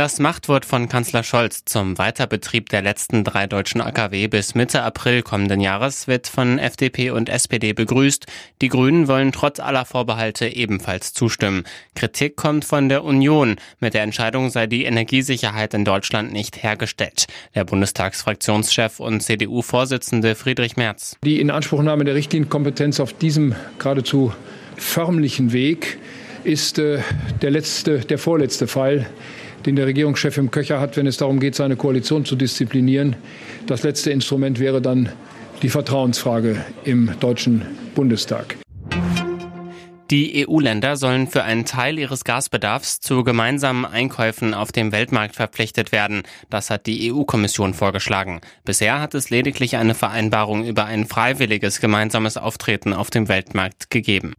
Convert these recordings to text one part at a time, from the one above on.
Das Machtwort von Kanzler Scholz zum Weiterbetrieb der letzten drei deutschen AKW bis Mitte April kommenden Jahres wird von FDP und SPD begrüßt. Die Grünen wollen trotz aller Vorbehalte ebenfalls zustimmen. Kritik kommt von der Union. Mit der Entscheidung sei die Energiesicherheit in Deutschland nicht hergestellt. Der Bundestagsfraktionschef und CDU-Vorsitzende Friedrich Merz. Die Inanspruchnahme der Richtlinienkompetenz auf diesem geradezu förmlichen Weg ist äh, der letzte, der vorletzte Fall den der Regierungschef im Köcher hat, wenn es darum geht, seine Koalition zu disziplinieren. Das letzte Instrument wäre dann die Vertrauensfrage im Deutschen Bundestag. Die EU-Länder sollen für einen Teil ihres Gasbedarfs zu gemeinsamen Einkäufen auf dem Weltmarkt verpflichtet werden. Das hat die EU-Kommission vorgeschlagen. Bisher hat es lediglich eine Vereinbarung über ein freiwilliges gemeinsames Auftreten auf dem Weltmarkt gegeben.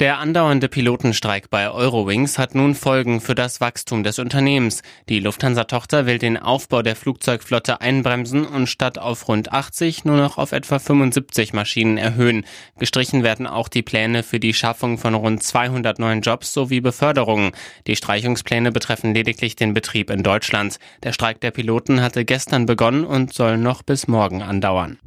Der andauernde Pilotenstreik bei Eurowings hat nun Folgen für das Wachstum des Unternehmens. Die Lufthansa-Tochter will den Aufbau der Flugzeugflotte einbremsen und statt auf rund 80 nur noch auf etwa 75 Maschinen erhöhen. Gestrichen werden auch die Pläne für die Schaffung von rund 200 neuen Jobs sowie Beförderungen. Die Streichungspläne betreffen lediglich den Betrieb in Deutschland. Der Streik der Piloten hatte gestern begonnen und soll noch bis morgen andauern.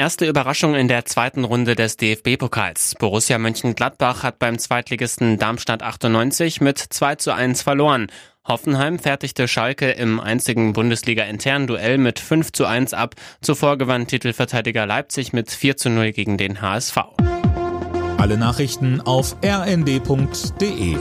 Erste Überraschung in der zweiten Runde des DFB-Pokals. Borussia Mönchengladbach hat beim Zweitligisten Darmstadt 98 mit 2 zu 1 verloren. Hoffenheim fertigte Schalke im einzigen Bundesliga-internen Duell mit 5 zu 1 ab. Zuvor gewann Titelverteidiger Leipzig mit 4 zu 0 gegen den HSV. Alle Nachrichten auf rnd.de